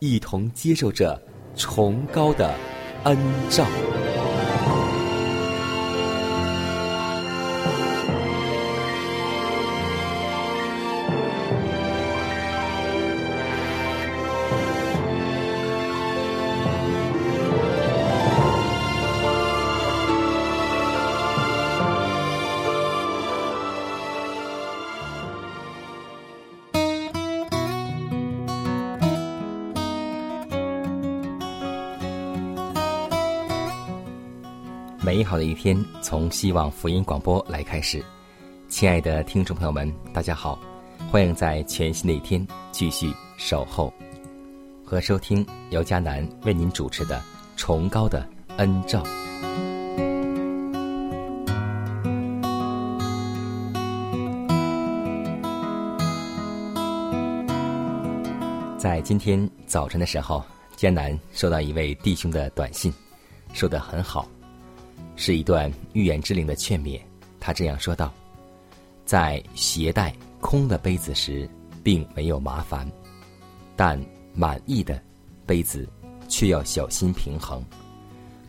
一同接受着崇高的恩照。美好的一天从希望福音广播来开始，亲爱的听众朋友们，大家好，欢迎在全新的一天继续守候和收听由迦南为您主持的《崇高的恩照》。在今天早晨的时候，艰难收到一位弟兄的短信，说得很好。是一段预言之灵的劝勉。他这样说道：“在携带空的杯子时，并没有麻烦，但满意的杯子却要小心平衡。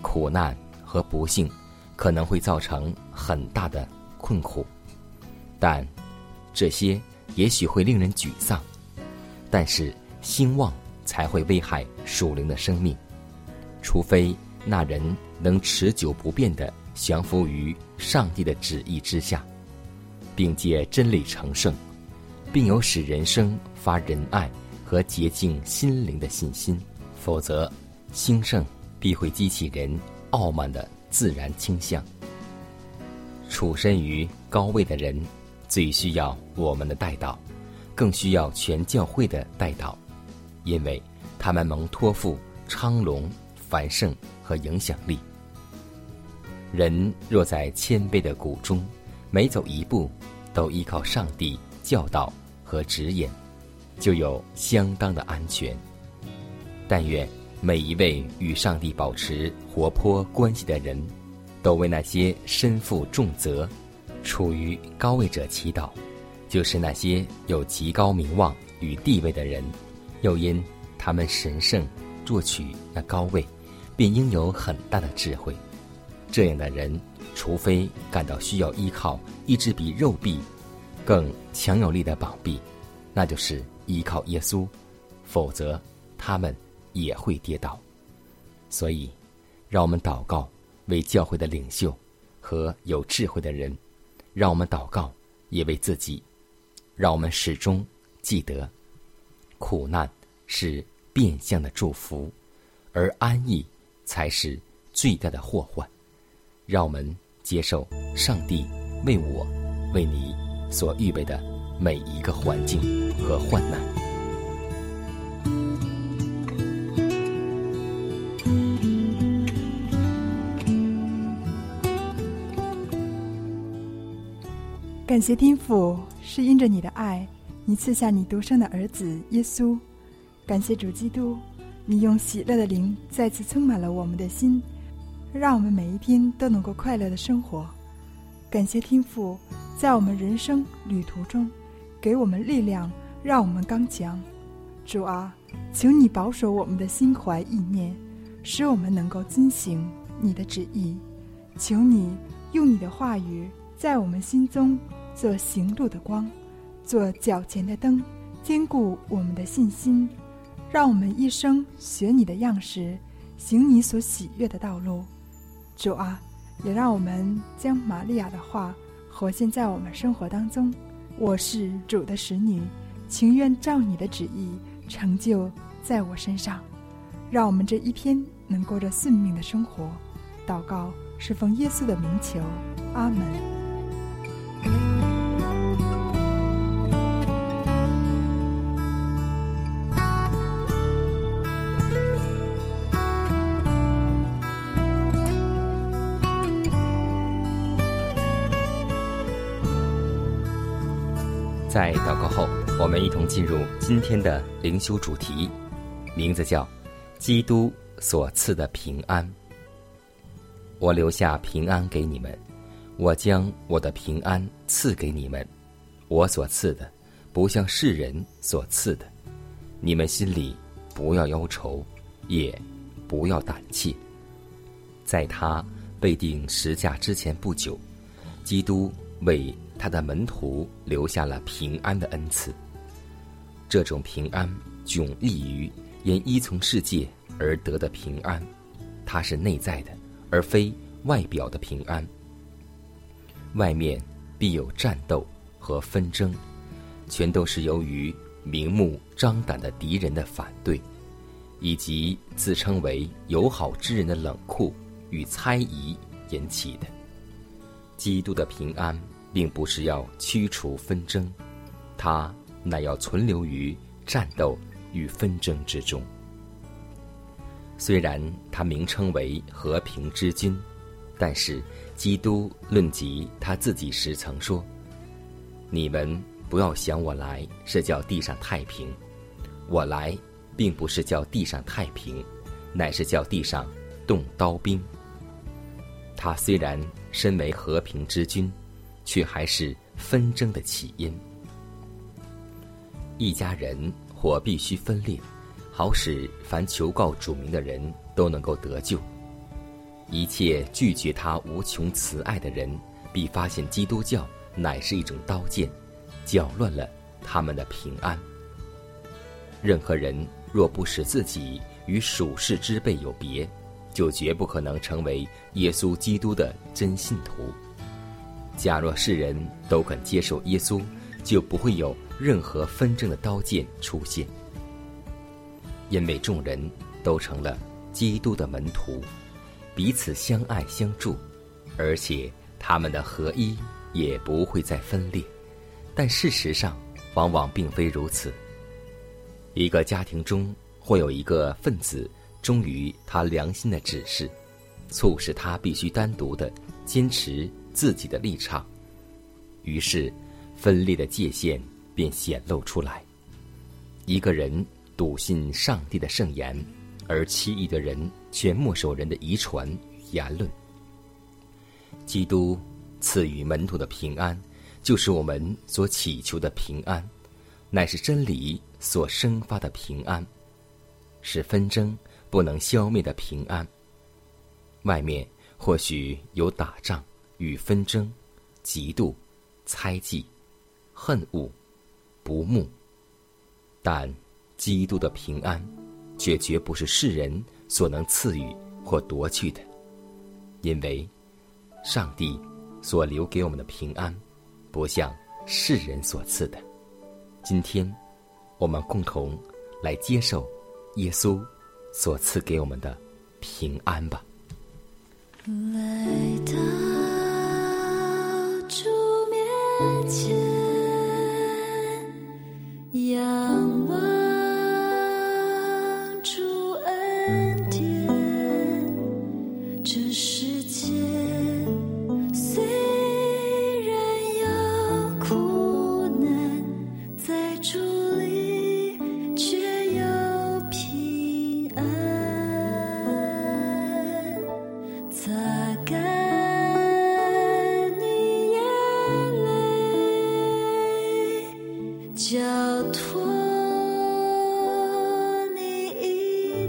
苦难和不幸可能会造成很大的困苦，但这些也许会令人沮丧。但是兴旺才会危害属灵的生命，除非那人。”能持久不变的降服于上帝的旨意之下，并借真理成圣，并有使人生发仁爱和洁净心灵的信心。否则，兴盛必会激起人傲慢的自然倾向。处身于高位的人，最需要我们的带导，更需要全教会的带导，因为他们蒙托付昌隆、繁盛和影响力。人若在谦卑的谷中，每走一步都依靠上帝教导和指引，就有相当的安全。但愿每一位与上帝保持活泼关系的人，都为那些身负重责、处于高位者祈祷，就是那些有极高名望与地位的人，又因他们神圣作取那高位，便应有很大的智慧。这样的人，除非感到需要依靠一支比肉臂更强有力的膀臂，那就是依靠耶稣；否则，他们也会跌倒。所以，让我们祷告，为教会的领袖和有智慧的人；让我们祷告，也为自己；让我们始终记得，苦难是变相的祝福，而安逸才是最大的祸患。让我们接受上帝为我、为你所预备的每一个环境和患难。感谢天父，是因着你的爱，你赐下你独生的儿子耶稣。感谢主基督，你用喜乐的灵再次充满了我们的心。让我们每一天都能够快乐的生活，感谢天父在我们人生旅途中给我们力量，让我们刚强。主啊，请你保守我们的心怀意念，使我们能够遵行你的旨意，求你用你的话语在我们心中做行路的光，做脚前的灯，坚固我们的信心，让我们一生学你的样式，行你所喜悦的道路。主啊，也让我们将玛利亚的话活现在我们生活当中。我是主的使女，情愿照你的旨意成就在我身上。让我们这一天能过着顺命的生活，祷告是奉耶稣的名求，阿门。在祷告后，我们一同进入今天的灵修主题，名字叫。基督所赐的平安，我留下平安给你们，我将我的平安赐给你们。我所赐的，不像世人所赐的。你们心里不要忧愁，也不要胆怯。在他被钉十架之前不久，基督为他的门徒留下了平安的恩赐。这种平安迥异于。因依从世界而得的平安，它是内在的，而非外表的平安。外面必有战斗和纷争，全都是由于明目张胆的敌人的反对，以及自称为友好之人的冷酷与猜疑引起的。基督的平安，并不是要驱除纷争，它乃要存留于战斗。与纷争之中，虽然他名称为和平之君，但是基督论及他自己时曾说：“你们不要想我来是叫地上太平，我来并不是叫地上太平，乃是叫地上动刀兵。”他虽然身为和平之君，却还是纷争的起因。一家人。或必须分裂，好使凡求告主名的人都能够得救。一切拒绝他无穷慈爱的人，必发现基督教乃是一种刀剑，搅乱了他们的平安。任何人若不使自己与属世之辈有别，就绝不可能成为耶稣基督的真信徒。假若世人都肯接受耶稣，就不会有。任何纷争的刀剑出现，因为众人都成了基督的门徒，彼此相爱相助，而且他们的合一也不会再分裂。但事实上，往往并非如此。一个家庭中会有一个分子忠于他良心的指示，促使他必须单独的坚持自己的立场，于是分裂的界限。便显露出来。一个人笃信上帝的圣言，而其余的人却默守人的遗传言论。基督赐予门徒的平安，就是我们所祈求的平安，乃是真理所生发的平安，是纷争不能消灭的平安。外面或许有打仗与纷争、嫉妒、猜忌、恨恶。不睦，但基督的平安，却绝不是世人所能赐予或夺去的，因为上帝所留给我们的平安，不像世人所赐的。今天，我们共同来接受耶稣所赐给我们的平安吧。来到见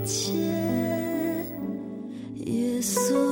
一切，耶稣。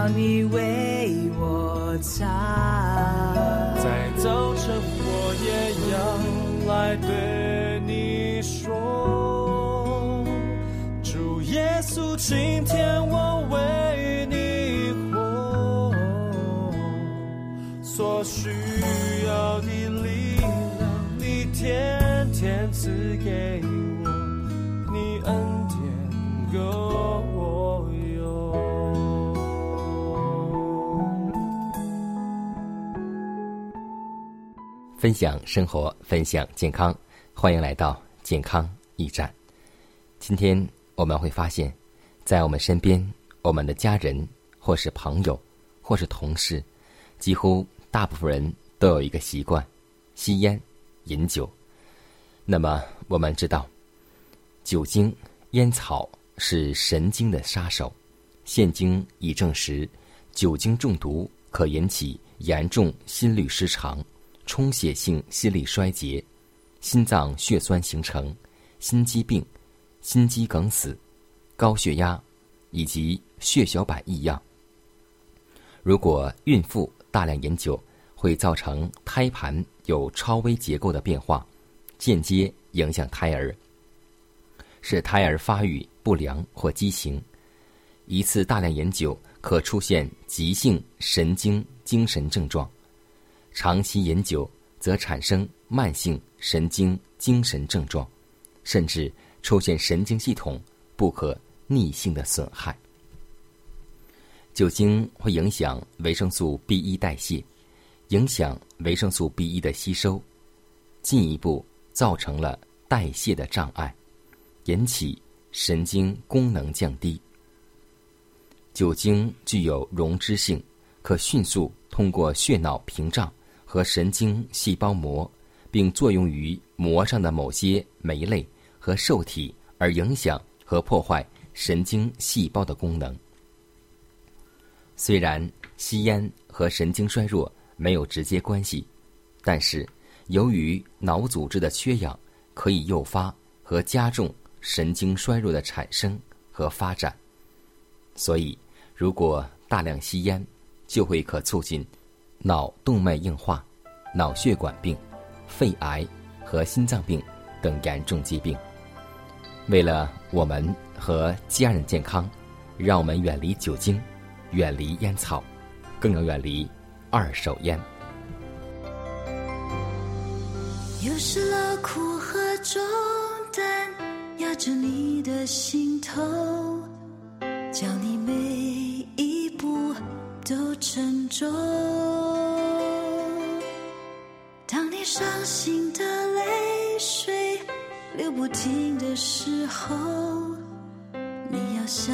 要你为我擦，在早晨我也要来对你说，主耶稣，分享生活，分享健康，欢迎来到健康驿站。今天我们会发现，在我们身边，我们的家人或是朋友，或是同事，几乎大部分人都有一个习惯：吸烟、饮酒。那么我们知道，酒精、烟草是神经的杀手。现今已证实，酒精中毒可引起严重心律失常。充血性心力衰竭、心脏血栓形成、心肌病、心肌梗死、高血压以及血小板异样。如果孕妇大量饮酒，会造成胎盘有超微结构的变化，间接影响胎儿，使胎儿发育不良或畸形。一次大量饮酒可出现急性神经精神症状。长期饮酒则产生慢性神经精神症状，甚至出现神经系统不可逆性的损害。酒精会影响维生素 B 一代谢，影响维生素 B 一的吸收，进一步造成了代谢的障碍，引起神经功能降低。酒精具有溶脂性，可迅速通过血脑屏障和神经细胞膜，并作用于膜上的某些酶类和受体，而影响和破坏神经细胞的功能。虽然吸烟和神经衰弱没有直接关系，但是由于脑组织的缺氧，可以诱发和加重神经衰弱的产生和发展。所以，如果大量吸烟，就会可促进脑动脉硬化、脑血管病、肺癌和心脏病等严重疾病。为了我们和家人健康，让我们远离酒精，远离烟草，更要远离二手烟。又是劳苦和重担压着你的心头，叫你每都沉重。当你伤心的泪水流不停的时候，你要相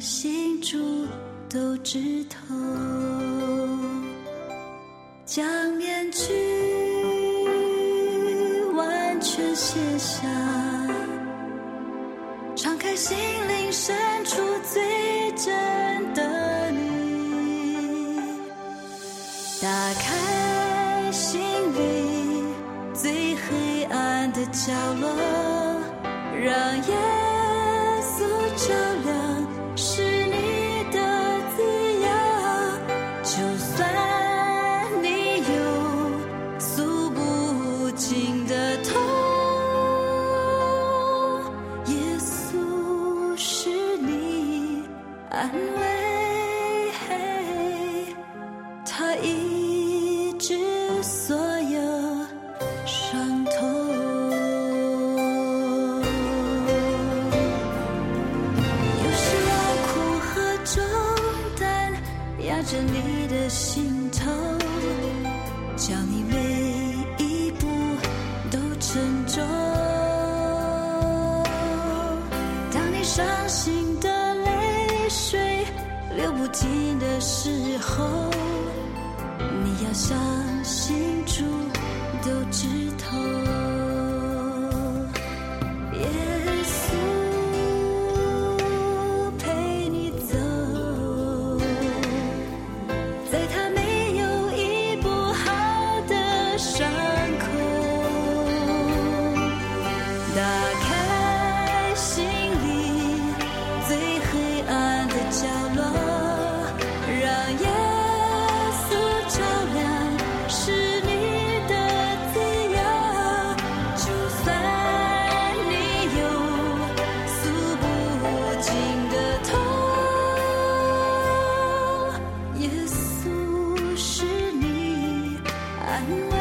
信主都知透，将面具完全卸下，敞开心角落，让耶沉重。当你伤心的泪水流不尽的时候，你要相信主都知透。安慰，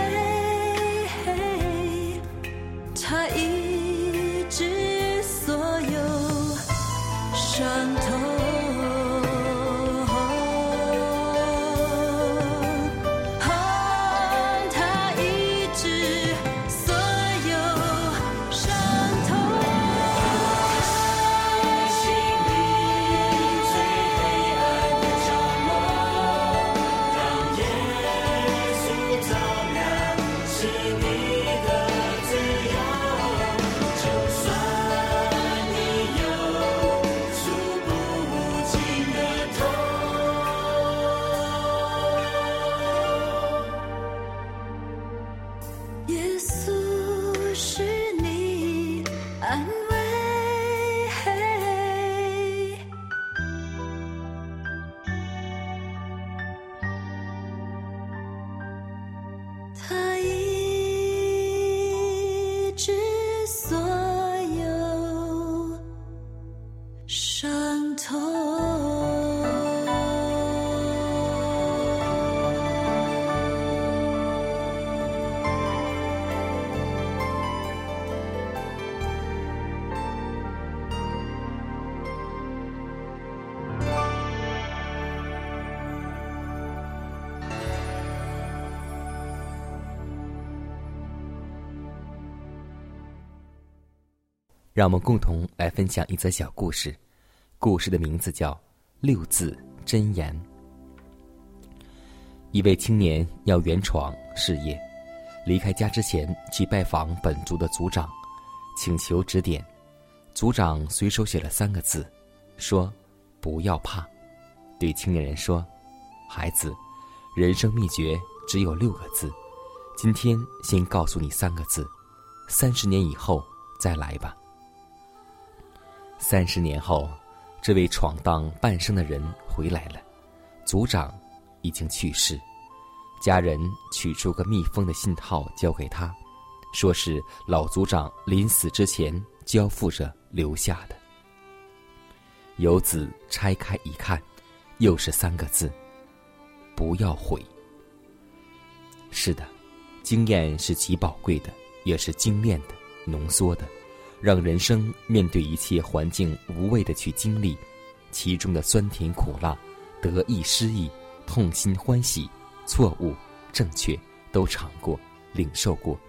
让我们共同来分享一则小故事。故事的名字叫《六字真言》。一位青年要远闯事业，离开家之前去拜访本族的族长，请求指点。族长随手写了三个字，说：“不要怕。”对青年人说：“孩子，人生秘诀只有六个字，今天先告诉你三个字，三十年以后再来吧。”三十年后，这位闯荡半生的人回来了，族长已经去世。家人取出个密封的信套交给他，说是老族长临死之前交付着留下的。游子拆开一看，又是三个字：不要悔。是的，经验是极宝贵的，也是精炼的、浓缩的。让人生面对一切环境无畏的去经历，其中的酸甜苦辣、得意失意、痛心欢喜、错误正确，都尝过、领受过，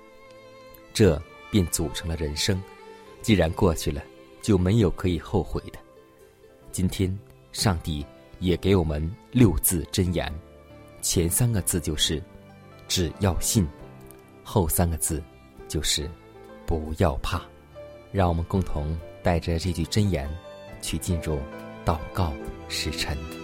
这便组成了人生。既然过去了，就没有可以后悔的。今天，上帝也给我们六字真言，前三个字就是“只要信”，后三个字就是“不要怕”。让我们共同带着这句真言，去进入祷告时辰。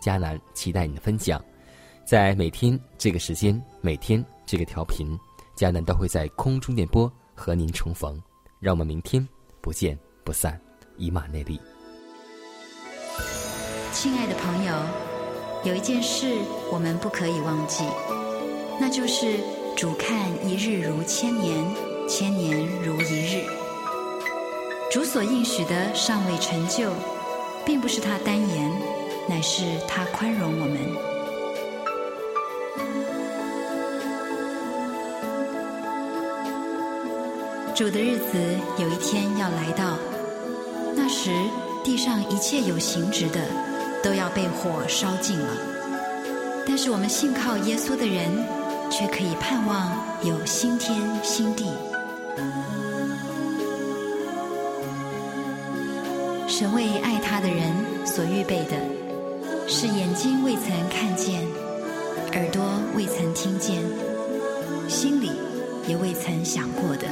迦南期待你的分享，在每天这个时间，每天这个调频，迦南都会在空中电波和您重逢。让我们明天不见不散，以马内利。亲爱的朋友，有一件事我们不可以忘记，那就是主看一日如千年，千年如一日。主所应许的尚未成就，并不是他单言。乃是他宽容我们。主的日子有一天要来到，那时地上一切有形质的都要被火烧尽了。但是我们信靠耶稣的人，却可以盼望有新天新地。神为爱他的人所预备的。是眼睛未曾看见，耳朵未曾听见，心里也未曾想过的。